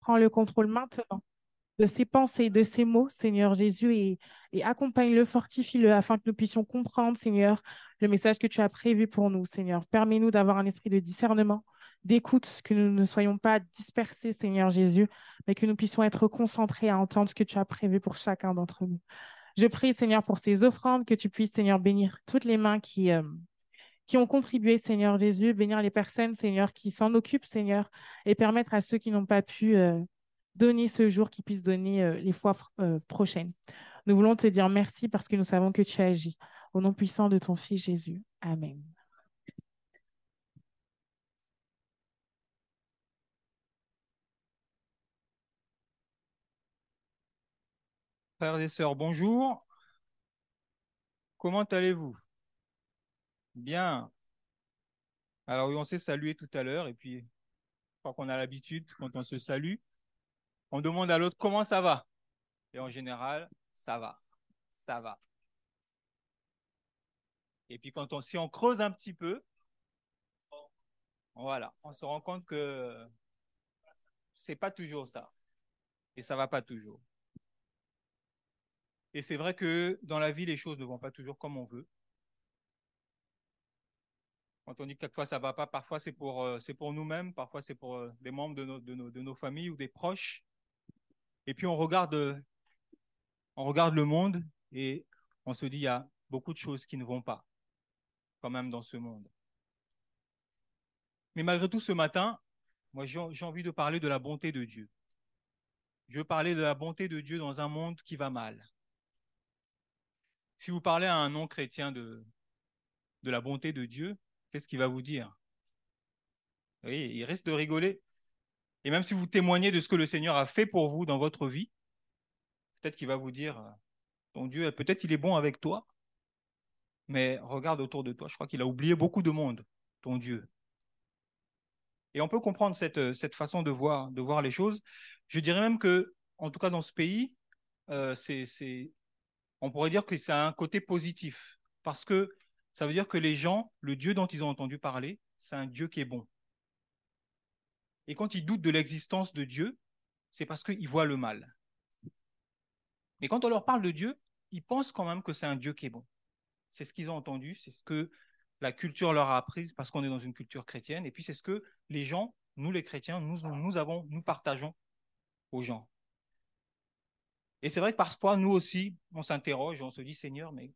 Prends le contrôle maintenant de ses pensées, de ses mots, Seigneur Jésus, et, accompagne-le, fortifie-le afin que nous puissions comprendre, Seigneur, le message que tu as prévu pour nous, Seigneur. Permets-nous d'avoir un esprit de discernement, d'écoute, que nous ne soyons pas dispersés, Seigneur Jésus, mais que nous puissions être concentrés à entendre ce que tu as prévu pour chacun d'entre nous. Je prie, Seigneur, pour ces offrandes, que tu puisses, Seigneur, bénir toutes les mains qui, euh, qui ont contribué, Seigneur Jésus, bénir les personnes, Seigneur, qui s'en occupent, Seigneur, et permettre à ceux qui n'ont pas pu euh, donner ce jour, qu'ils puissent donner euh, les fois euh, prochaines. Nous voulons te dire merci parce que nous savons que tu agis. Au nom puissant de ton Fils Jésus. Amen. Frères et sœurs, bonjour. Comment allez-vous? Bien. Alors oui, on s'est salué tout à l'heure et puis je crois qu'on a l'habitude quand on se salue, on demande à l'autre comment ça va? Et en général, ça va, ça va. Et puis quand on, si on creuse un petit peu, voilà, on se rend compte que c'est pas toujours ça. Et ça va pas toujours. Et c'est vrai que dans la vie, les choses ne vont pas toujours comme on veut. Quand on dit que quelquefois ça va pas, parfois c'est pour, euh, nous-mêmes, parfois c'est pour euh, des membres de nos, familles ou des proches. Et puis on regarde, on regarde le monde et on se dit il y a beaucoup de choses qui ne vont pas quand même dans ce monde. Mais malgré tout, ce matin, moi j'ai envie de parler de la bonté de Dieu. Je veux parler de la bonté de Dieu dans un monde qui va mal. Si vous parlez à un non-chrétien de la bonté de Dieu, qu'est-ce qu'il va vous dire? Oui, il risque de rigoler. Et même si vous témoignez de ce que le Seigneur a fait pour vous dans votre vie, peut-être qu'il va vous dire, ton Dieu, peut-être il est bon avec toi, mais regarde autour de toi, je crois qu'il a oublié beaucoup de monde, ton Dieu. Et on peut comprendre cette, cette façon de voir, de voir les choses. Je dirais même que, en tout cas dans ce pays, euh, c'est, on pourrait dire que c'est un côté positif, parce que ça veut dire que les gens, le Dieu dont ils ont entendu parler, c'est un Dieu qui est bon. Et quand ils doutent de l'existence de Dieu, c'est parce qu'ils voient le mal. Mais quand on leur parle de Dieu, ils pensent quand même que c'est un Dieu qui est bon. C'est ce qu'ils ont entendu, c'est ce que la culture leur a appris parce qu'on est dans une culture chrétienne. Et puis c'est ce que les gens, nous les chrétiens, nous, nous avons, nous partageons aux gens. Et c'est vrai que parfois, nous aussi, on s'interroge, on se dit, Seigneur, mais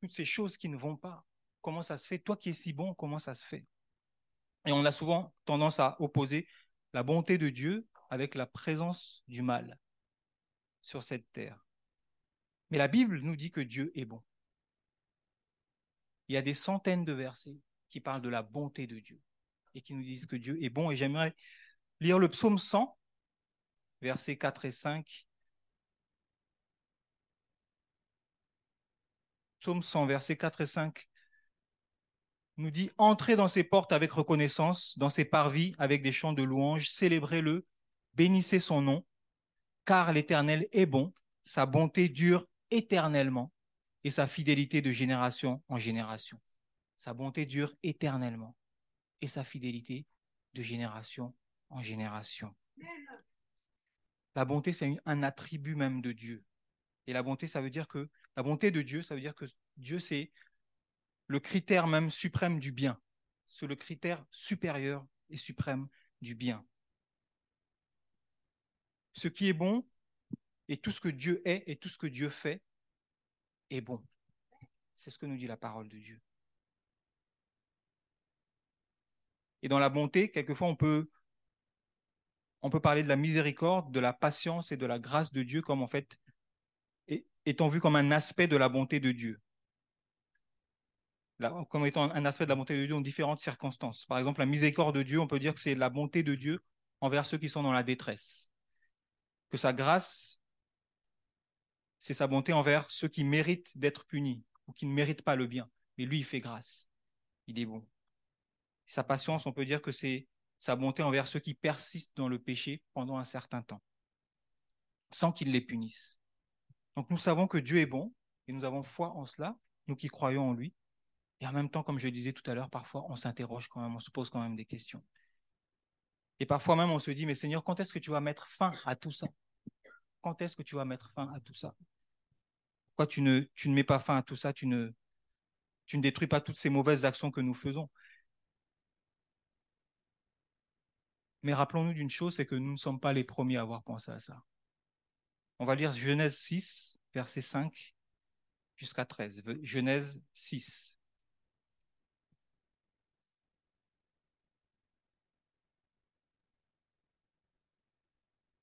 toutes ces choses qui ne vont pas, comment ça se fait? Toi qui es si bon, comment ça se fait? Et on a souvent tendance à opposer la bonté de Dieu avec la présence du mal sur cette terre. Mais la Bible nous dit que Dieu est bon. Il y a des centaines de versets qui parlent de la bonté de Dieu et qui nous disent que Dieu est bon. Et j'aimerais lire le psaume 100, versets 4 et 5. Psaume 100, versets 4 et 5 nous dit Entrez dans ses portes avec reconnaissance, dans ses parvis avec des chants de louange, célébrez-le, bénissez son nom, car l'Éternel est bon, sa bonté dure éternellement et sa fidélité de génération en génération. Sa bonté dure éternellement et sa fidélité de génération en génération. La bonté, c'est un attribut même de Dieu. Et la bonté, ça veut dire que la bonté de Dieu, ça veut dire que Dieu, c'est le critère même suprême du bien. C'est le critère supérieur et suprême du bien. Ce qui est bon et tout ce que Dieu est et tout ce que Dieu fait est bon. C'est ce que nous dit la parole de Dieu. Et dans la bonté, quelquefois, on peut, on peut parler de la miséricorde, de la patience et de la grâce de Dieu comme en fait étant vu comme un aspect de la bonté de Dieu comme étant un aspect de la bonté de Dieu dans différentes circonstances. Par exemple, la miséricorde de Dieu, on peut dire que c'est la bonté de Dieu envers ceux qui sont dans la détresse. Que sa grâce, c'est sa bonté envers ceux qui méritent d'être punis ou qui ne méritent pas le bien. Mais lui, il fait grâce. Il est bon. Sa patience, on peut dire que c'est sa bonté envers ceux qui persistent dans le péché pendant un certain temps, sans qu'il les punisse. Donc nous savons que Dieu est bon et nous avons foi en cela, nous qui croyons en lui. Et en même temps, comme je disais tout à l'heure, parfois on s'interroge quand même, on se pose quand même des questions. Et parfois même, on se dit, mais Seigneur, quand est-ce que tu vas mettre fin à tout ça? Quand est-ce que tu vas mettre fin à tout ça? Pourquoi tu ne, tu ne mets pas fin à tout ça? Tu ne, tu ne détruis pas toutes ces mauvaises actions que nous faisons Mais rappelons-nous d'une chose, c'est que nous ne sommes pas les premiers à avoir pensé à ça. On va lire Genèse 6, verset 5 jusqu'à 13. Genèse 6.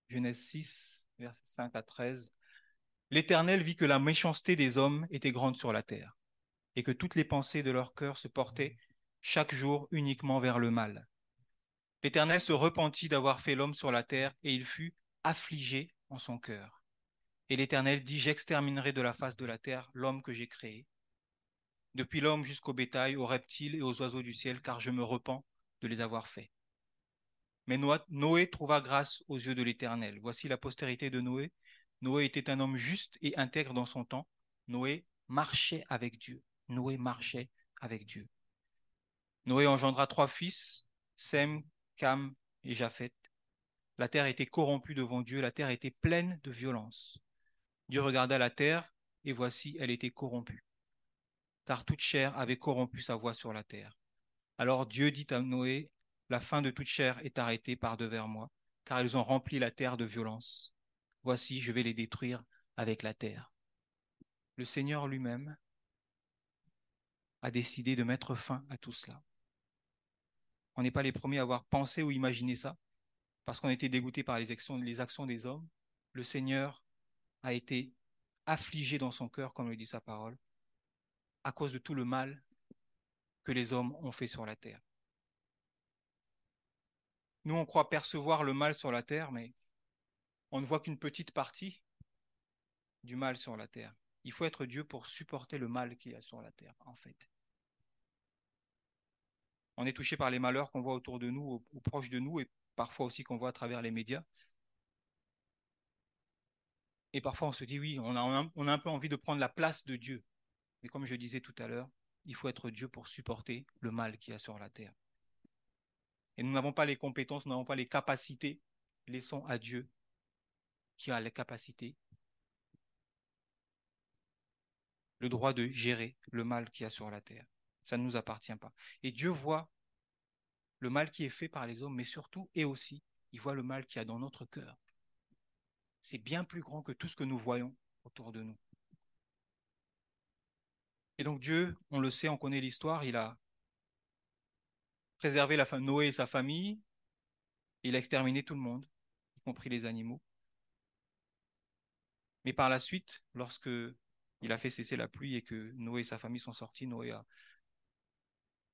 Genèse 6, verset 5 à 13. L'Éternel vit que la méchanceté des hommes était grande sur la terre, et que toutes les pensées de leur cœur se portaient chaque jour uniquement vers le mal. L'Éternel se repentit d'avoir fait l'homme sur la terre, et il fut affligé en son cœur. Et l'Éternel dit, J'exterminerai de la face de la terre l'homme que j'ai créé, depuis l'homme jusqu'au bétail, aux reptiles et aux oiseaux du ciel, car je me repens de les avoir faits. Mais Noé trouva grâce aux yeux de l'Éternel. Voici la postérité de Noé. Noé était un homme juste et intègre dans son temps. Noé marchait avec Dieu. Noé marchait avec Dieu. Noé engendra trois fils, Sem, Cam et Japheth. La terre était corrompue devant Dieu, la terre était pleine de violence. Dieu regarda la terre, et voici, elle était corrompue, car toute chair avait corrompu sa voix sur la terre. Alors Dieu dit à Noé, La fin de toute chair est arrêtée par devers moi, car ils ont rempli la terre de violence. Voici, je vais les détruire avec la terre. Le Seigneur lui-même a décidé de mettre fin à tout cela. On n'est pas les premiers à avoir pensé ou imaginé ça, parce qu'on était dégoûté par les actions, les actions des hommes. Le Seigneur a été affligé dans son cœur, comme le dit sa parole, à cause de tout le mal que les hommes ont fait sur la terre. Nous, on croit percevoir le mal sur la terre, mais on ne voit qu'une petite partie du mal sur la terre. Il faut être Dieu pour supporter le mal qu'il y a sur la terre, en fait. On est touché par les malheurs qu'on voit autour de nous, ou, proches de nous, et parfois aussi qu'on voit à travers les médias. Et parfois on se dit, oui, on a, un peu envie de prendre la place de Dieu. Mais comme je disais tout à l'heure, il faut être Dieu pour supporter le mal qu'il y a sur la terre. Et nous n'avons pas les compétences, nous n'avons pas les capacités. Laissons à Dieu qui a les capacités le droit de gérer le mal qu'il y a sur la terre. Ça ne nous appartient pas. Et Dieu voit le mal qui est fait par les hommes, mais surtout et aussi, il voit le mal qu'il y a dans notre cœur. C'est bien plus grand que tout ce que nous voyons autour de nous. Et donc Dieu, on le sait, on connaît l'histoire, il a préservé Noé et sa famille, il a exterminé tout le monde, y compris les animaux. Mais par la suite, lorsque il a fait cesser la pluie et que Noé et sa famille sont sortis, Noé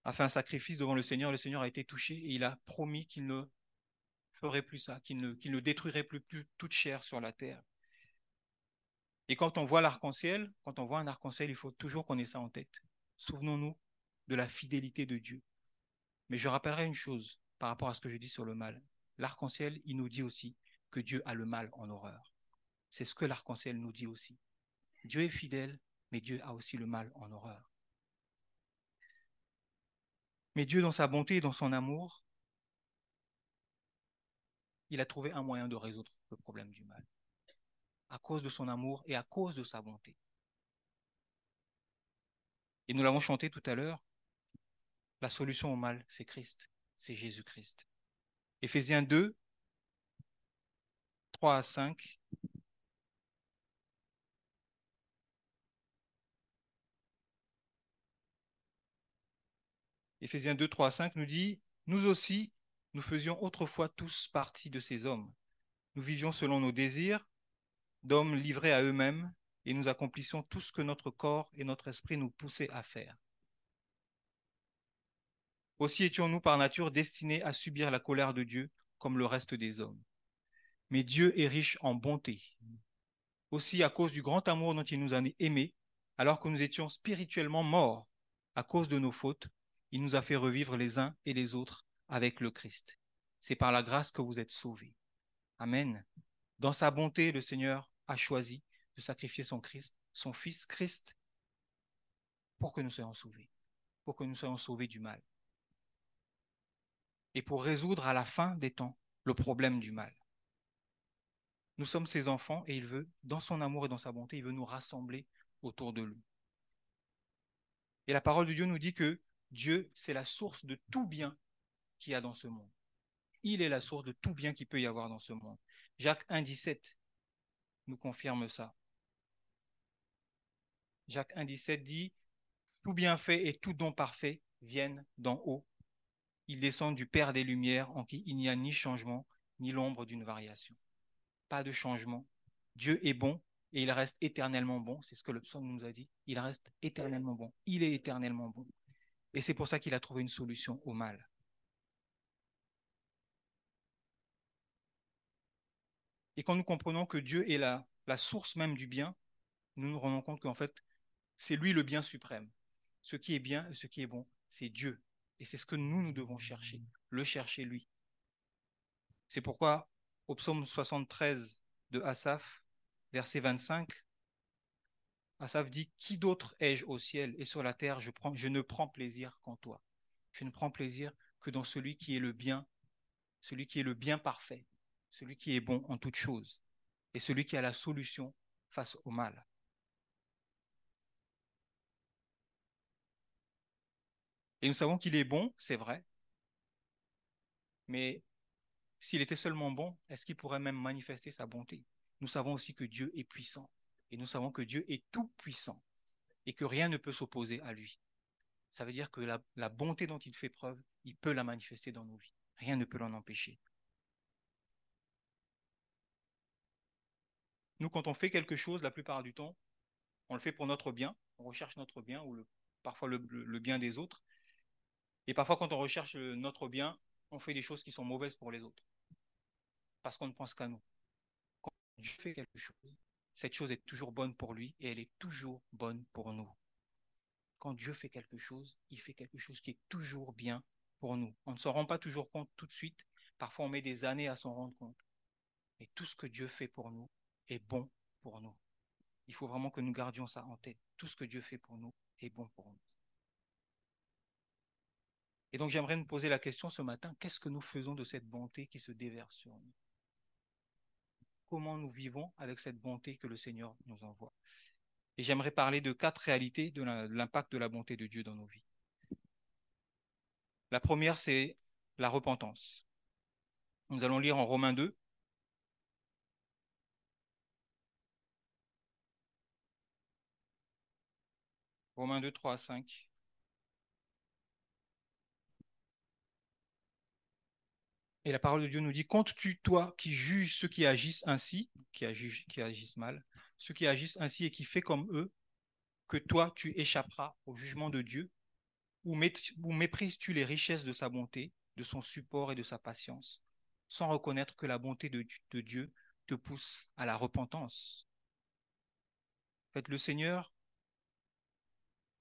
a fait un sacrifice devant le Seigneur, le Seigneur a été touché et il a promis qu'il ne ferait plus ça, qu'il ne, détruirait plus, plus toute chair sur la terre. Et quand on voit l'arc-en-ciel, quand on voit un arc-en-ciel, il faut toujours qu'on ait ça en tête. Souvenons-nous de la fidélité de Dieu. Mais je rappellerai une chose par rapport à ce que je dis sur le mal. L'arc-en-ciel, il nous dit aussi que Dieu a le mal en horreur. C'est ce que l'arc-en-ciel nous dit aussi. Dieu est fidèle, mais Dieu a aussi le mal en horreur. Mais Dieu, dans sa bonté et dans son amour, il a trouvé un moyen de résoudre le problème du mal, à cause de son amour et à cause de sa bonté. Et nous l'avons chanté tout à l'heure, la solution au mal, c'est Christ, c'est Jésus-Christ. Éphésiens 2, 3 à 5. Éphésiens 2, 3 à 5 nous dit, nous aussi, nous faisions autrefois tous partie de ces hommes. Nous vivions selon nos désirs, d'hommes livrés à eux-mêmes, et nous accomplissions tout ce que notre corps et notre esprit nous poussaient à faire. Aussi étions-nous par nature destinés à subir la colère de Dieu comme le reste des hommes. Mais Dieu est riche en bonté. Aussi, à cause du grand amour dont il nous a aimés, alors que nous étions spirituellement morts à cause de nos fautes, il nous a fait revivre les uns et les autres avec le Christ. C'est par la grâce que vous êtes sauvés. Amen. Dans sa bonté, le Seigneur a choisi de sacrifier son Christ, son Fils Christ, pour que nous soyons sauvés, pour que nous soyons sauvés du mal. et pour résoudre à la fin des temps le problème du mal. Nous sommes ses enfants et il veut, dans son amour et dans sa bonté, il veut nous rassembler autour de lui. Et la parole de Dieu nous dit que Dieu, c'est la source de tout bien qu'il y a dans ce monde. Il est la source de tout bien qu'il peut y avoir dans ce monde. Jacques 1, 17 nous confirme ça. Jacques 1, 17 dit Tout bienfait et tout don parfait viennent d'en haut. Ils descendent du Père des Lumières en qui il n'y a ni changement ni l'ombre d'une variation. Pas de changement. Dieu est bon et il reste éternellement bon. C'est ce que le psaume nous a dit. Il reste éternellement bon. Il est éternellement bon. Et c'est pour ça qu'il a trouvé une solution au mal. Et quand nous comprenons que Dieu est la, source même du bien, nous nous rendons compte qu'en fait, c'est lui le bien suprême. Ce qui est bien et ce qui est bon, c'est Dieu. Et c'est ce que nous, nous devons chercher, le chercher lui. C'est pourquoi au psaume 73 de Asaph, verset 25, Asaph dit, Qui d'autre ai-je au ciel et sur la terre? Je ne prends plaisir qu'en toi. Je ne prends plaisir que dans celui qui est le bien, celui qui est le bien parfait, celui qui est bon en toutes choses, et celui qui a la solution face au mal. Et nous savons qu'il est bon, c'est vrai, mais s'il était seulement bon, est-ce qu'il pourrait même manifester sa bonté? Nous savons aussi que Dieu est puissant, et nous savons que Dieu est tout puissant, et que rien ne peut s'opposer à lui. Ça veut dire que la, la bonté dont il fait preuve, il peut la manifester dans nos vies. Rien ne peut l'en empêcher. Nous, quand on fait quelque chose, la plupart du temps, on le fait pour notre bien, on recherche notre bien ou parfois le, bien des autres. Et parfois, quand on recherche notre bien, on fait des choses qui sont mauvaises pour les autres. Parce qu'on ne pense qu'à nous. Quand Dieu fait quelque chose, cette chose est toujours bonne pour lui et elle est toujours bonne pour nous. Quand Dieu fait quelque chose, il fait quelque chose qui est toujours bien pour nous. On ne s'en rend pas toujours compte tout de suite. Parfois, on met des années à s'en rendre compte. Mais tout ce que Dieu fait pour nous, est bon pour nous. Il faut vraiment que nous gardions ça en tête. Tout ce que Dieu fait pour nous est bon pour nous. Et donc j'aimerais nous poser la question ce matin, qu'est-ce que nous faisons de cette bonté qui se déverse sur nous? Comment nous vivons avec cette bonté que le Seigneur nous envoie? Et j'aimerais parler de quatre réalités de l'impact de la bonté de Dieu dans nos vies. La première, c'est la repentance. Nous allons lire en Romains 2, Romains 2, 3 à 5. Et la parole de Dieu nous dit, comptes-tu, toi, qui juges ceux qui agissent ainsi, qui, agissent, mal, ceux qui agissent ainsi et qui font comme eux, que toi, tu échapperas au jugement de Dieu? Ou, méprises-tu les richesses de sa bonté, de son support et de sa patience, sans reconnaître que la bonté de, de Dieu te pousse à la repentance? En fait, le Seigneur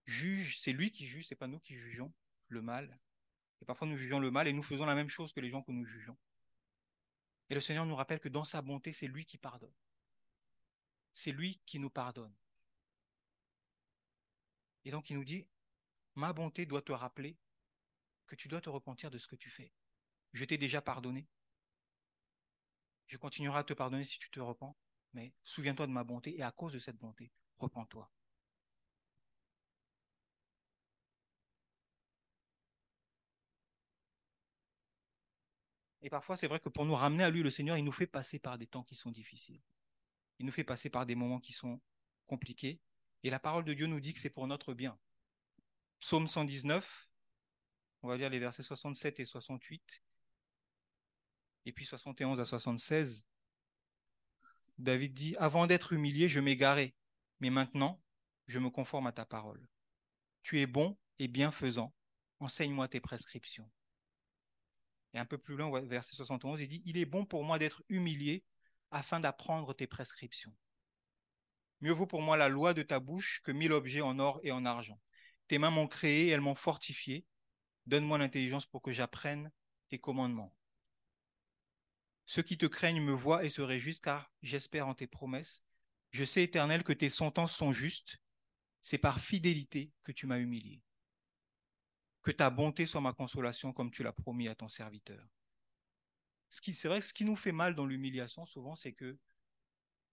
juge, c'est lui qui juge, c'est pas nous qui jugeons le mal. Et parfois nous jugeons le mal et nous faisons la même chose que les gens que nous jugeons. Et le Seigneur nous rappelle que dans sa bonté, c'est lui qui pardonne. C'est lui qui nous pardonne. Et donc il nous dit, ma bonté doit te rappeler que tu dois te repentir de ce que tu fais. Je t'ai déjà pardonné. Je continuerai à te pardonner si tu te repens, mais souviens-toi de ma bonté et à cause de cette bonté, repens-toi. Et parfois, c'est vrai que pour nous ramener à lui, le Seigneur, il nous fait passer par des temps qui sont difficiles. Il nous fait passer par des moments qui sont compliqués. Et la parole de Dieu nous dit que c'est pour notre bien. Psaume 119, on va lire les versets 67 et 68, et puis 71 à 76. David dit, Avant d'être humilié, je m'égarais, mais maintenant, je me conforme à ta parole. Tu es bon et bienfaisant, enseigne-moi tes prescriptions. Et un peu plus loin, verset 71, il dit, Il est bon pour moi d'être humilié afin d'apprendre tes prescriptions. Mieux vaut pour moi la loi de ta bouche que mille objets en or et en argent. Tes mains m'ont créé, elles m'ont fortifié. Donne-moi l'intelligence pour que j'apprenne tes commandements. Ceux qui te craignent me voient et se réjouissent, car j'espère en tes promesses. Je sais, Éternel, que tes sentences sont justes. C'est par fidélité que tu m'as humilié Que ta bonté soit ma consolation comme tu l'as promis à ton serviteur. Ce qui, c'est vrai ce qui nous fait mal dans l'humiliation, souvent, c'est que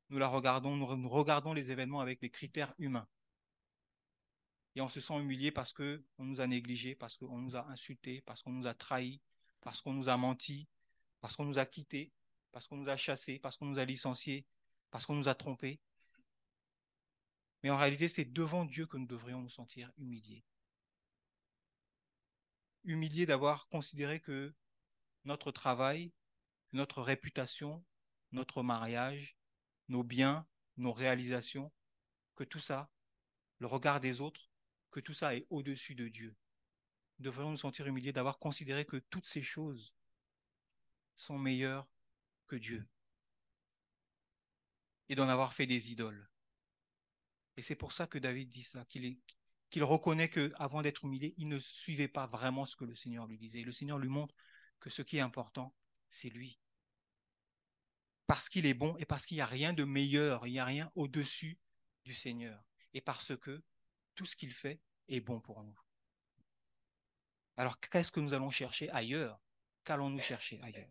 nous la regardons, nous regardons les événements avec des critères humains. Et on se sent humilié parce qu'on nous a négligés, parce qu'on nous a insultés, parce qu'on nous a trahis, parce qu'on nous a menti, parce qu'on nous a quittés, parce qu'on nous a chassés, parce qu'on nous a licenciés, parce qu'on nous a trompés. Mais en réalité, c'est devant Dieu que nous devrions nous sentir humiliés. Humiliés d'avoir considéré que notre travail, notre réputation, notre mariage, nos biens, nos réalisations, que tout ça, le regard des autres, que tout ça est au-dessus de Dieu. Nous devrions nous sentir humiliés d'avoir considéré que toutes ces choses sont meilleures que Dieu et d'en avoir fait des idoles. Et c'est pour ça que David dit ça, qu'il qu'il reconnaît que avant d'être humilié, il ne suivait pas vraiment ce que le Seigneur lui disait. Le Seigneur lui montre que ce qui est important, c'est lui. Parce qu'il est bon et parce qu'il n'y a rien de meilleur, il n'y a rien au-dessus du Seigneur. Et parce que tout ce qu'il fait est bon pour nous. Alors qu'est-ce que nous allons chercher ailleurs? Qu'allons-nous chercher ailleurs?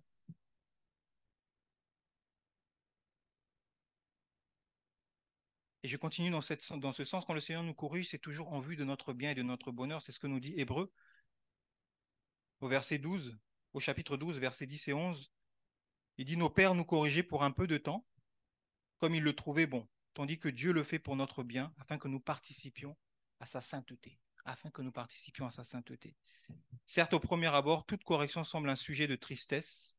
Et je continue dans, ce sens, quand le Seigneur nous corrige, c'est toujours en vue de notre bien et de notre bonheur. C'est ce que nous dit Hébreu au verset 12, au chapitre 12, versets 10 et 11. Il dit, nos pères nous corrigeaient pour un peu de temps, comme ils le trouvaient bon, tandis que Dieu le fait pour notre bien, afin que nous participions à sa sainteté, afin que nous participions à sa sainteté. Certes, au premier abord, toute correction semble un sujet de tristesse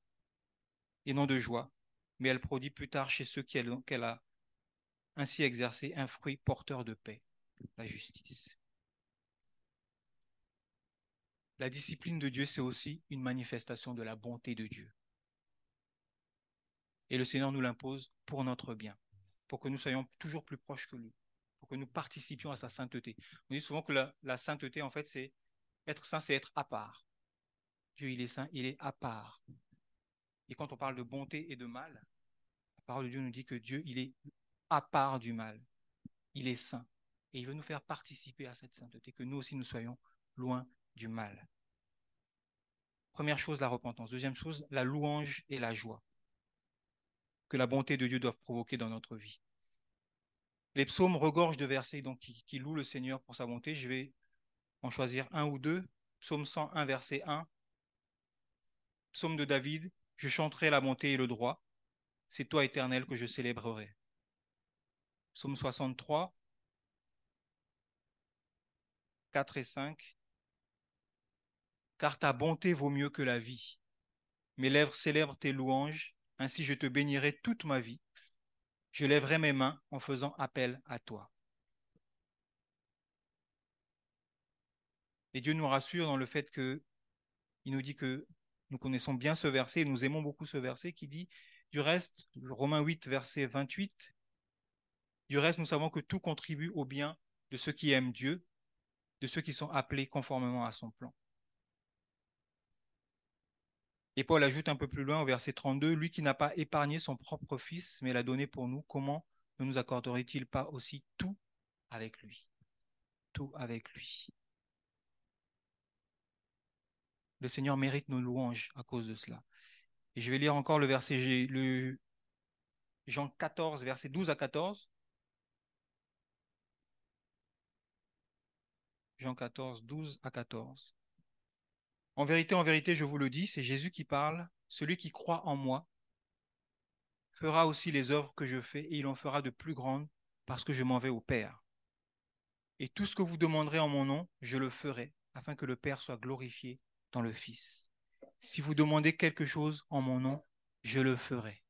et non de joie, mais elle produit plus tard chez ceux qu'elle a ainsi exercer un fruit porteur de paix, la justice. La discipline de Dieu, c'est aussi une manifestation de la bonté de Dieu. Et le Seigneur nous l'impose pour notre bien, pour que nous soyons toujours plus proches que lui, pour que nous participions à sa sainteté. On dit souvent que la, sainteté, en fait, c'est être saint, c'est être à part. Dieu, il est saint, il est à part. Et quand on parle de bonté et de mal, la parole de Dieu nous dit que Dieu, il est à part du mal. Il est saint. Et il veut nous faire participer à cette sainteté, que nous aussi nous soyons loin du mal. Première chose, la repentance. Deuxième chose, la louange et la joie que la bonté de Dieu doit provoquer dans notre vie. Les psaumes regorgent de versets qui, qui louent le Seigneur pour sa bonté. Je vais en choisir un ou deux. Psaume 101, verset 1. Psaume de David. Je chanterai la bonté et le droit. C'est toi, éternel, que je célébrerai. Psaume 63, 4 et 5. Car ta bonté vaut mieux que la vie. Mes lèvres célèbrent tes louanges, ainsi je te bénirai toute ma vie. Je lèverai mes mains en faisant appel à toi. Et Dieu nous rassure dans le fait que il nous dit que nous connaissons bien ce verset, nous aimons beaucoup ce verset qui dit, du reste, Romains 8, verset 28, du reste, nous savons que tout contribue au bien de ceux qui aiment Dieu, de ceux qui sont appelés conformément à son plan. Et Paul ajoute un peu plus loin au verset 32, Lui qui n'a pas épargné son propre Fils, mais l'a donné pour nous, comment ne nous accorderait-il pas aussi tout avec lui? Tout avec lui. Le Seigneur mérite nos louanges à cause de cela. Et je vais lire encore le verset le Jean 14, verset 12 à 14. Jean 14, 12 à 14. En vérité, en vérité, je vous le dis, c'est Jésus qui parle. Celui qui croit en moi fera aussi les œuvres que je fais et il en fera de plus grandes parce que je m'en vais au Père. Et tout ce que vous demanderez en mon nom, je le ferai afin que le Père soit glorifié dans le Fils. Si vous demandez quelque chose en mon nom, je le ferai.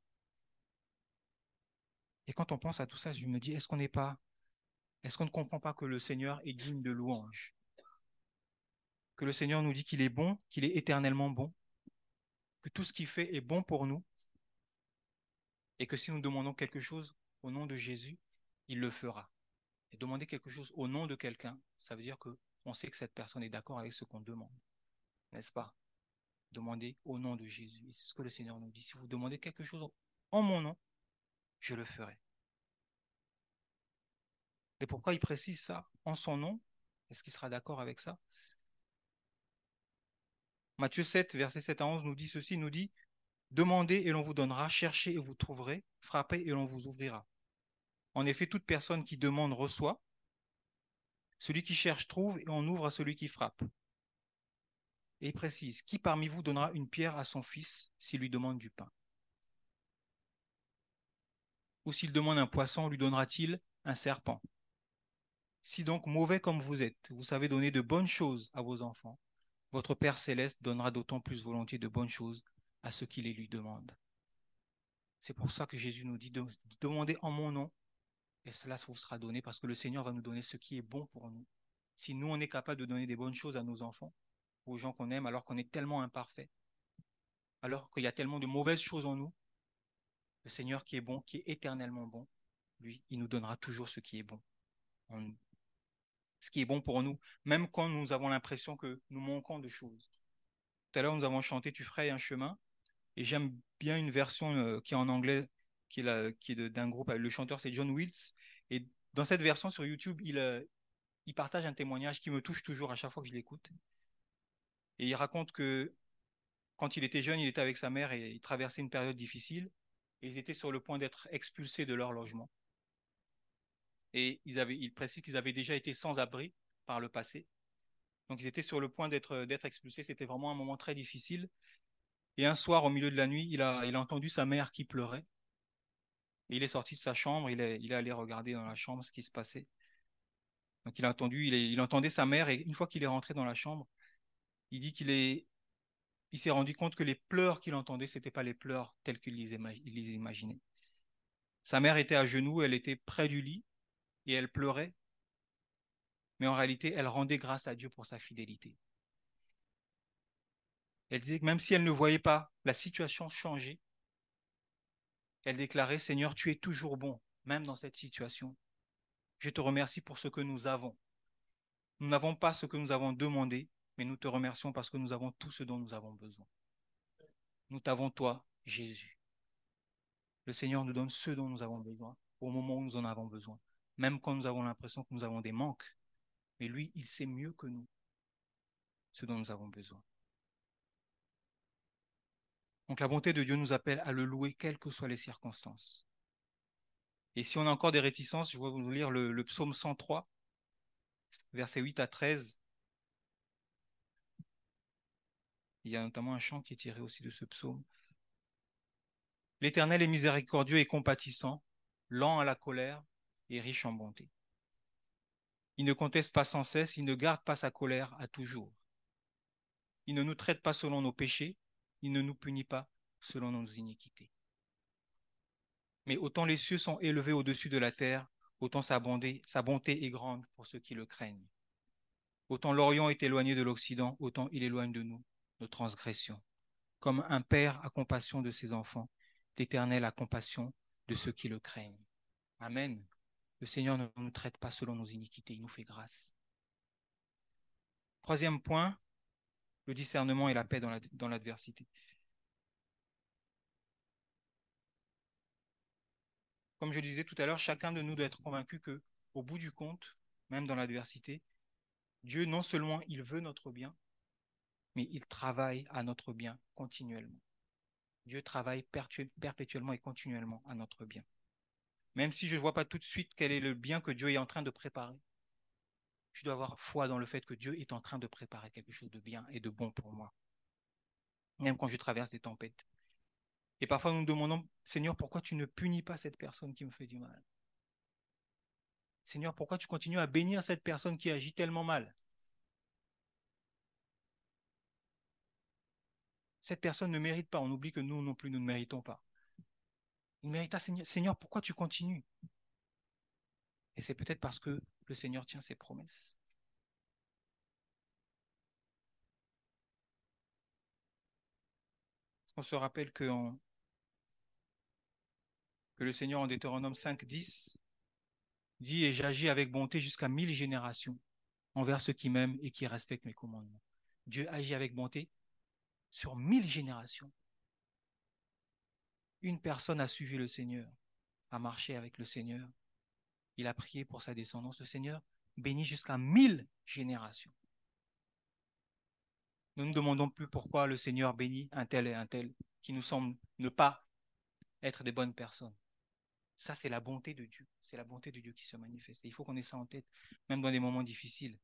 Et quand on pense à tout ça, je me dis, est-ce qu'on n'est pas est-ce qu'on ne comprend pas que le Seigneur est digne de louange? Que le Seigneur nous dit qu'il est bon, qu'il est éternellement bon, que tout ce qu'il fait est bon pour nous, et que si nous demandons quelque chose au nom de Jésus, il le fera. Et demander quelque chose au nom de quelqu'un, ça veut dire qu'on sait que cette personne est d'accord avec ce qu'on demande. N'est-ce pas? Demander au nom de Jésus. C'est ce que le Seigneur nous dit. Si vous demandez quelque chose en mon nom, je le ferai. Et pourquoi il précise ça en son nom? Est-ce qu'il sera d'accord avec ça? Matthieu 7, verset 7 à 11 nous dit ceci, nous dit, Demandez et l'on vous donnera, cherchez et vous trouverez, frappez et l'on vous ouvrira. En effet, toute personne qui demande reçoit, celui qui cherche trouve et on ouvre à celui qui frappe. Et il précise, qui parmi vous donnera une pierre à son fils s'il lui demande du pain? Ou s'il demande un poisson, lui donnera-t-il un serpent? Si donc mauvais comme vous êtes, vous savez donner de bonnes choses à vos enfants, votre Père céleste donnera d'autant plus volontiers de bonnes choses à ceux qui les lui demandent. C'est pour ça que Jésus nous dit de demander en mon nom, et cela vous sera donné parce que le Seigneur va nous donner ce qui est bon pour nous. Si nous, on est capable de donner des bonnes choses à nos enfants, aux gens qu'on aime, alors qu'on est tellement imparfait, alors qu'il y a tellement de mauvaises choses en nous, le Seigneur qui est bon, qui est éternellement bon, lui, il nous donnera toujours ce qui est bon. Ce qui est bon pour nous, même quand nous avons l'impression que nous manquons de choses. Tout à l'heure, nous avons chanté Tu ferais un chemin. Et j'aime bien une version euh, qui est en anglais, qui est, d'un groupe. Le chanteur, c'est John Wills. Et dans cette version sur YouTube, il, euh, il partage un témoignage qui me touche toujours à chaque fois que je l'écoute. Et il raconte que quand il était jeune, il était avec sa mère et il traversait une période difficile. Et ils étaient sur le point d'être expulsés de leur logement. Et ils avaient, il précise qu'ils avaient déjà été sans abri par le passé. Donc ils étaient sur le point d'être d'être expulsés. C'était vraiment un moment très difficile. Et un soir, au milieu de la nuit, il a, il a entendu sa mère qui pleurait. Et il est sorti de sa chambre, il est, il est allé regarder dans la chambre ce qui se passait. Donc il a entendu, il, est, il entendait sa mère et une fois qu'il est rentré dans la chambre, il dit qu'il est, il s'est rendu compte que les pleurs qu'il entendait, c'était pas les pleurs tels qu'il les, les imaginait. Sa mère était à genoux, elle était près du lit et elle pleurait, mais en réalité, elle rendait grâce à Dieu pour sa fidélité. Elle disait que même si elle ne voyait pas la situation changer, elle déclarait, Seigneur, tu es toujours bon, même dans cette situation. Je te remercie pour ce que nous avons. Nous n'avons pas ce que nous avons demandé, mais nous te remercions parce que nous avons tout ce dont nous avons besoin. Nous t'avons, toi, Jésus. Le Seigneur nous donne ce dont nous avons besoin au moment où nous en avons besoin, même quand nous avons l'impression que nous avons des manques. Mais lui, il sait mieux que nous ce dont nous avons besoin. Donc la bonté de Dieu nous appelle à le louer quelles que soient les circonstances. Et si on a encore des réticences, je vais vous lire le, psaume 103, versets 8 à 13. Il y a notamment un chant qui est tiré aussi de ce psaume. L'Éternel est miséricordieux et compatissant, lent à la colère et riche en bonté. Il ne conteste pas sans cesse, il ne garde pas sa colère à toujours. Il ne nous traite pas selon nos péchés, il ne nous punit pas selon nos iniquités. Mais autant les cieux sont élevés au-dessus de la terre, autant sa bonté, est grande pour ceux qui le craignent. Autant l'Orient est éloigné de l'Occident, autant il éloigne de nous nos transgressions. Comme un père a compassion de ses enfants, l'Éternel a compassion de ceux qui le craignent. Amen. Le Seigneur ne nous traite pas selon nos iniquités, il nous fait grâce. Troisième point, le discernement et la paix dans l'adversité. Comme je disais tout à l'heure, chacun de nous doit être convaincu que, au bout du compte, même dans l'adversité, Dieu non seulement il veut notre bien, mais il travaille à notre bien continuellement. Dieu travaille perpétuellement et continuellement à notre bien. Même si je ne vois pas tout de suite quel est le bien que Dieu est en train de préparer, je dois avoir foi dans le fait que Dieu est en train de préparer quelque chose de bien et de bon pour moi. Même quand je traverse des tempêtes. Et parfois nous nous demandons, Seigneur, pourquoi tu ne punis pas cette personne qui me fait du mal? Seigneur, pourquoi tu continues à bénir cette personne qui agit tellement mal? Cette personne ne mérite pas. On oublie que nous non plus, nous ne méritons pas. Il mérite, Seigneur, Seigneur, pourquoi tu continues? Et c'est peut-être parce que le Seigneur tient ses promesses. On se rappelle que, que le Seigneur en Deutéronome 5, 10 dit Et j'agis avec bonté jusqu'à mille générations envers ceux qui m'aiment et qui respectent mes commandements. Dieu agit avec bonté sur mille générations. Une personne a suivi le Seigneur, a marché avec le Seigneur, il a prié pour sa descendance. Le Seigneur bénit jusqu'à mille générations. Nous ne nous demandons plus pourquoi le Seigneur bénit un tel et un tel qui nous semble ne pas être des bonnes personnes. Ça, c'est la bonté de Dieu. C'est la bonté de Dieu qui se manifeste. Il faut qu'on ait ça en tête, même dans des moments difficiles.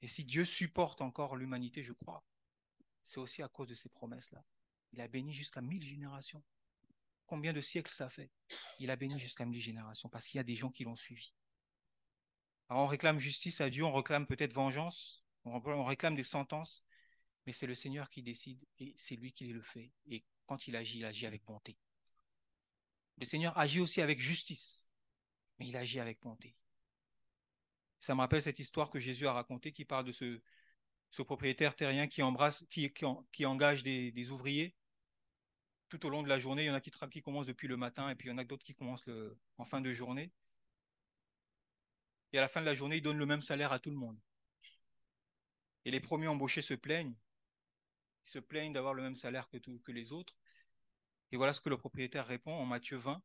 Et si Dieu supporte encore l'humanité, je crois, c'est aussi à cause de ces promesses-là. Il a béni jusqu'à mille générations. Combien de siècles ça fait? Il a béni jusqu'à mille générations parce qu'il y a des gens qui l'ont suivi. Alors on réclame justice à Dieu, on réclame peut-être vengeance, on réclame des sentences, mais c'est le Seigneur qui décide et c'est lui qui le fait. Et quand il agit, il agit avec bonté. Le Seigneur agit aussi avec justice, mais il agit avec bonté. Ça me rappelle cette histoire que Jésus a racontée qui parle de ce, propriétaire terrien qui, embrasse, qui, engage des, ouvriers tout au long de la journée. Il y en a qui, qui commencent depuis le matin et puis il y en a d'autres qui commencent en fin de journée. Et à la fin de la journée, il donne le même salaire à tout le monde. Et les premiers embauchés se plaignent. Ils se plaignent d'avoir le même salaire que, que les autres. Et voilà ce que le propriétaire répond en Matthieu 20.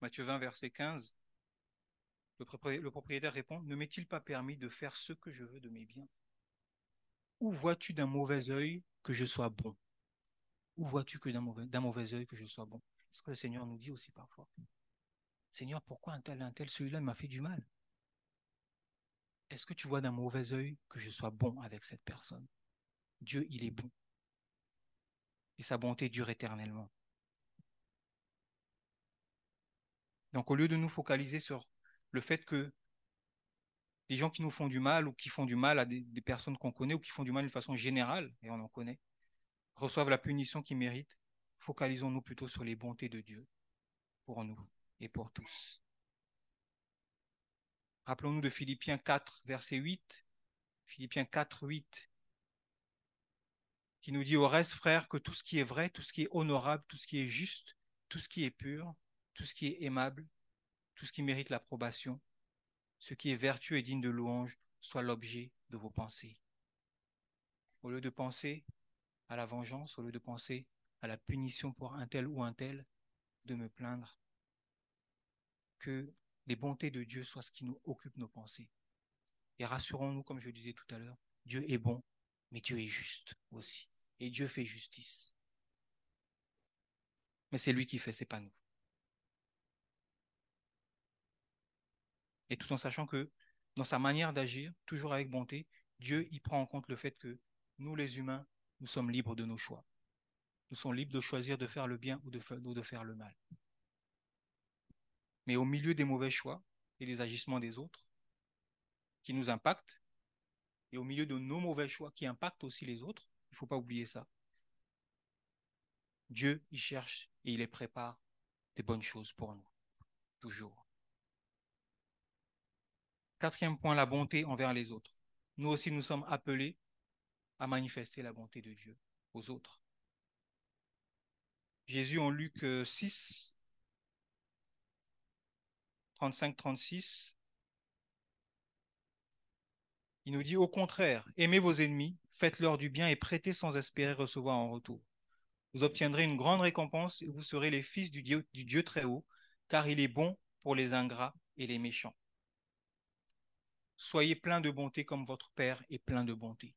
Matthieu 20, verset 15. Le propriétaire répond, ne m'est-il pas permis de faire ce que je veux de mes biens? Où vois-tu d'un mauvais œil? Que je sois bon Où vois-tu que d'un mauvais, mauvais œil que je sois bon? C'est ce que le Seigneur nous dit aussi parfois? Seigneur, pourquoi un tel, un tel, celui-là m'a fait du mal? Est-ce que tu vois d'un mauvais œil que je sois bon avec cette personne? Dieu, il est bon. Et sa bonté dure éternellement. Donc au lieu de nous focaliser sur le fait que les gens qui nous font du mal ou qui font du mal à des, personnes qu'on connaît ou qui font du mal d'une façon générale, et on en connaît, reçoivent la punition qu'ils méritent, focalisons-nous plutôt sur les bontés de Dieu pour nous et pour tous. Rappelons-nous de Philippiens 4, verset 8. Philippiens 4, 8, qui nous dit au reste, frère, que tout ce qui est vrai, tout ce qui est honorable, tout ce qui est juste, tout ce qui est pur, tout ce qui est aimable, tout ce qui mérite l'approbation, ce qui est vertueux et digne de louange, soit l'objet de vos pensées. Au lieu de penser à la vengeance, au lieu de penser à la punition pour un tel ou un tel, de me plaindre, que les bontés de Dieu soient ce qui nous occupe nos pensées. Et rassurons-nous, comme je disais tout à l'heure, Dieu est bon, mais Dieu est juste aussi. Et Dieu fait justice. Mais c'est lui qui fait, c'est pas nous. Et tout en sachant que dans sa manière d'agir, toujours avec bonté, Dieu y prend en compte le fait que nous, les humains, nous sommes libres de nos choix. Nous sommes libres de choisir de faire le bien ou de, faire le mal. Mais au milieu des mauvais choix et des agissements des autres, qui nous impactent, et au milieu de nos mauvais choix qui impactent aussi les autres, il ne faut pas oublier ça. Dieu y cherche et il les prépare des bonnes choses pour nous, toujours. Quatrième point, la bonté envers les autres. Nous aussi, nous sommes appelés à manifester la bonté de Dieu aux autres. Jésus en Luc 6, 35-36, il nous dit au contraire, aimez vos ennemis, faites-leur du bien et prêtez sans espérer recevoir en retour. Vous obtiendrez une grande récompense et vous serez les fils du Dieu, du Dieu très haut, car il est bon pour les ingrats et les méchants. Soyez plein de bonté comme votre Père est plein de bonté.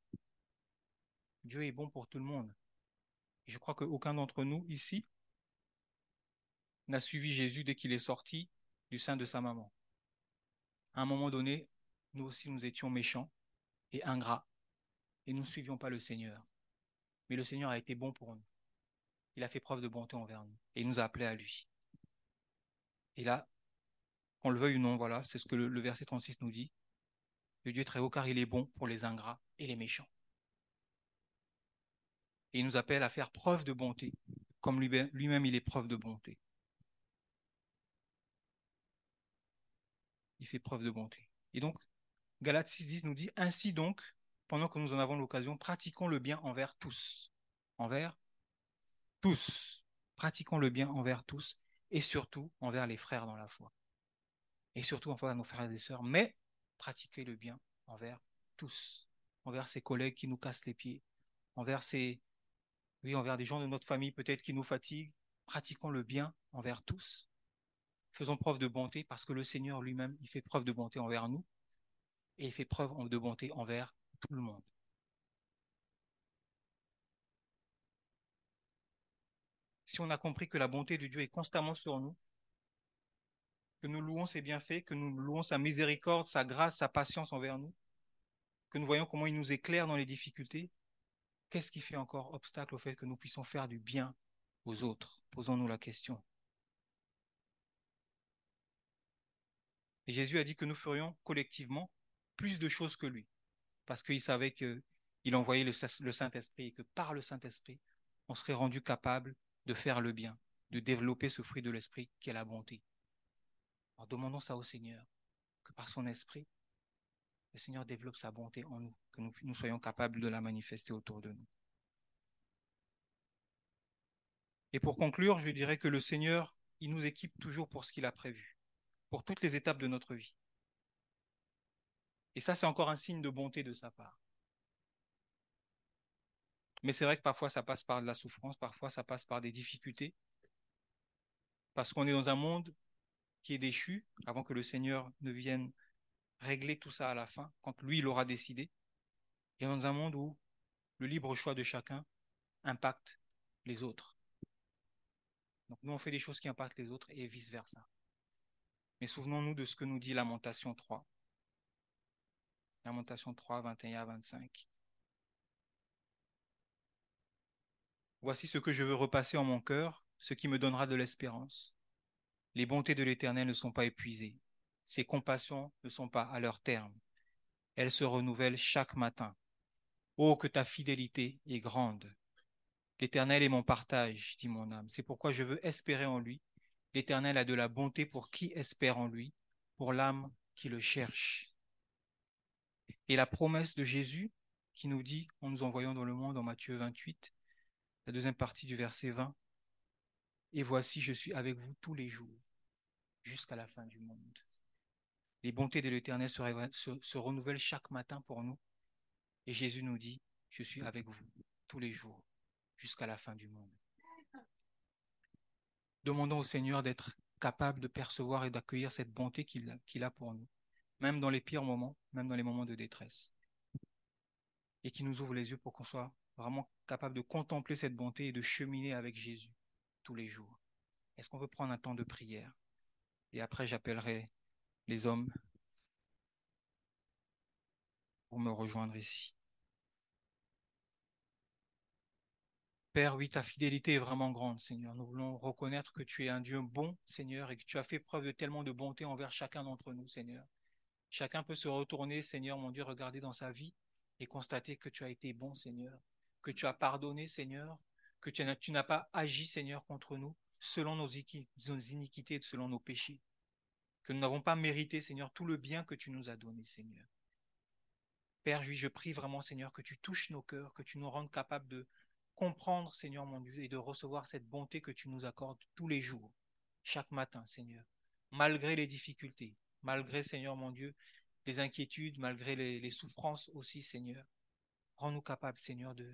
Dieu est bon pour tout le monde. je crois qu'aucun d'entre nous ici n'a suivi Jésus dès qu'il est sorti du sein de sa maman. À un moment donné, nous aussi nous étions méchants et ingrats et nous ne suivions pas le Seigneur. Mais le Seigneur a été bon pour nous. Il a fait preuve de bonté envers nous et il nous a appelés à lui. Et là, qu'on le veuille ou non, voilà, c'est ce que le, le verset 36 nous dit le Dieu très haut, car il est bon pour les ingrats et les méchants. Et il nous appelle à faire preuve de bonté, comme lui-même il est preuve de bonté. Il fait preuve de bonté. Et donc, Galates 6.10 nous dit, ainsi donc, pendant que nous en avons l'occasion, pratiquons le bien envers tous. Envers tous. Pratiquons le bien envers tous et surtout envers les frères dans la foi. Et surtout envers nos frères et sœurs, mais pratiquer le bien envers tous, envers ses collègues qui nous cassent les pieds, envers oui, envers des gens de notre famille peut-être qui nous fatiguent. Pratiquons le bien envers tous. Faisons preuve de bonté parce que le Seigneur lui-même, il fait preuve de bonté envers nous. et il fait preuve de bonté envers tout le monde. Si on a compris que la bonté de Dieu est constamment sur nous, que nous louons ses bienfaits, que nous louons sa miséricorde, sa grâce, sa patience envers nous, que nous voyons comment il nous éclaire dans les difficultés, qu'est-ce qui fait encore obstacle au fait que nous puissions faire du bien aux autres? Posons-nous la question. Jésus a dit que nous ferions collectivement plus de choses que lui, parce qu'il savait qu'il envoyait le, Saint-Esprit et que par le Saint-Esprit, on serait rendu capable de faire le bien, de développer ce fruit de l'Esprit qui est la bonté. Alors demandons ça au Seigneur, que par son Esprit, le Seigneur développe sa bonté en nous, que nous, soyons capables de la manifester autour de nous. Et pour conclure, je dirais que le Seigneur, il nous équipe toujours pour ce qu'il a prévu, pour toutes les étapes de notre vie. Et ça, c'est encore un signe de bonté de sa part. Mais c'est vrai que parfois, ça passe par de la souffrance, parfois, ça passe par des difficultés, parce qu'on est dans un monde qui est déchu avant que le Seigneur ne vienne régler tout ça à la fin, quand lui, il aura décidé, et dans un monde où le libre choix de chacun impacte les autres. Donc nous, on fait des choses qui impactent les autres et vice-versa. Mais souvenons-nous de ce que nous dit Lamentation 3. Lamentation 3, 21 à 25. Voici ce que je veux repasser en mon cœur, ce qui me donnera de l'espérance. Les bontés de l'Éternel ne sont pas épuisées, ses compassions ne sont pas à leur terme. Elles se renouvellent chaque matin. Oh, que ta fidélité est grande. L'Éternel est mon partage, dit mon âme. C'est pourquoi je veux espérer en lui. L'Éternel a de la bonté pour qui espère en lui, pour l'âme qui le cherche. Et la promesse de Jésus qui nous dit, en nous envoyant dans le monde en Matthieu 28, la deuxième partie du verset 20, Et voici, je suis avec vous tous les jours, jusqu'à la fin du monde. Les bontés de l'Éternel se, renouvellent chaque matin pour nous. Et Jésus nous dit, je suis avec vous tous les jours jusqu'à la fin du monde. Demandons au Seigneur d'être capable de percevoir et d'accueillir cette bonté qu'il a pour nous, même dans les pires moments, même dans les moments de détresse. Et qui nous ouvre les yeux pour qu'on soit vraiment capable de contempler cette bonté et de cheminer avec Jésus tous les jours. Est-ce qu'on peut prendre un temps de prière? Et après, j'appellerai les hommes pour me rejoindre ici. Père, oui, ta fidélité est vraiment grande, Seigneur. Nous voulons reconnaître que tu es un Dieu bon, Seigneur, et que tu as fait preuve de tellement de bonté envers chacun d'entre nous, Seigneur. Chacun peut se retourner, Seigneur, mon Dieu, regarder dans sa vie et constater que tu as été bon, Seigneur, que tu as pardonné, Seigneur, que tu n'as pas agi, Seigneur, contre nous, selon nos iniquités selon nos péchés que nous n'avons pas mérité, Seigneur, tout le bien que tu nous as donné, Seigneur. Père, je prie vraiment, Seigneur, que tu touches nos cœurs, que tu nous rendes capables de comprendre, Seigneur mon Dieu, et de recevoir cette bonté que tu nous accordes tous les jours, chaque matin, Seigneur, malgré les difficultés, malgré, Seigneur mon Dieu, les inquiétudes, malgré les, les souffrances aussi, Seigneur. Rends-nous capables, Seigneur, de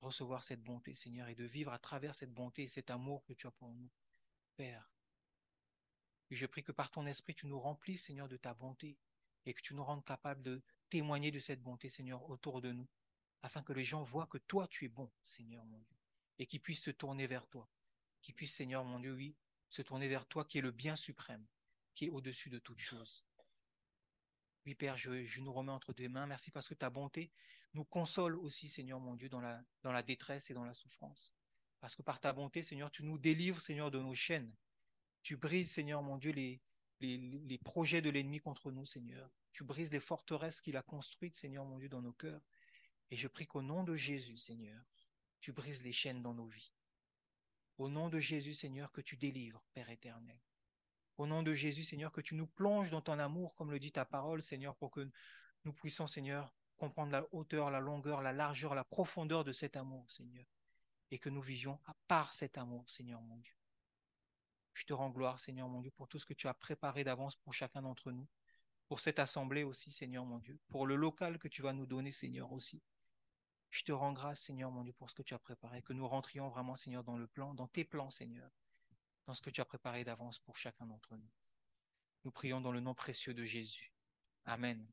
recevoir cette bonté, Seigneur, et de vivre à travers cette bonté et cet amour que tu as pour nous. Père, je prie que par ton esprit, tu nous remplisses, Seigneur, de ta bonté et que tu nous rendes capables de témoigner de cette bonté, Seigneur, autour de nous, afin que les gens voient que toi, tu es bon, Seigneur, mon Dieu, et qu'ils puissent se tourner vers toi, qu'ils puissent, Seigneur, mon Dieu, oui, se tourner vers toi qui est le bien suprême, qui est au-dessus de toute chose. Oui, Père, je, nous remets entre tes mains. Merci parce que ta bonté nous console aussi, Seigneur mon Dieu, dans la, détresse et dans la souffrance. Parce que par ta bonté, Seigneur, tu nous délivres, Seigneur, de nos chaînes. Tu brises, Seigneur mon Dieu, les, projets de l'ennemi contre nous, Seigneur. Tu brises les forteresses qu'il a construites, Seigneur mon Dieu, dans nos cœurs. Et je prie qu'au nom de Jésus, Seigneur, tu brises les chaînes dans nos vies. Au nom de Jésus, Seigneur, que tu délivres, Père éternel. Au nom de Jésus, Seigneur, que tu nous plonges dans ton amour, comme le dit ta parole, Seigneur, pour que nous puissions, Seigneur, comprendre la hauteur, la longueur, la largeur, la profondeur de cet amour, Seigneur. Et que nous vivions à part cet amour, Seigneur mon Dieu. Je te rends gloire, Seigneur mon Dieu, pour tout ce que tu as préparé d'avance pour chacun d'entre nous, pour cette assemblée aussi, Seigneur mon Dieu, pour le local que tu vas nous donner, Seigneur aussi. Je te rends grâce, Seigneur mon Dieu, pour ce que tu as préparé, que nous rentrions vraiment, Seigneur, dans le plan, dans tes plans, Seigneur, dans ce que tu as préparé d'avance pour chacun d'entre nous. Nous prions dans le nom précieux de Jésus. Amen.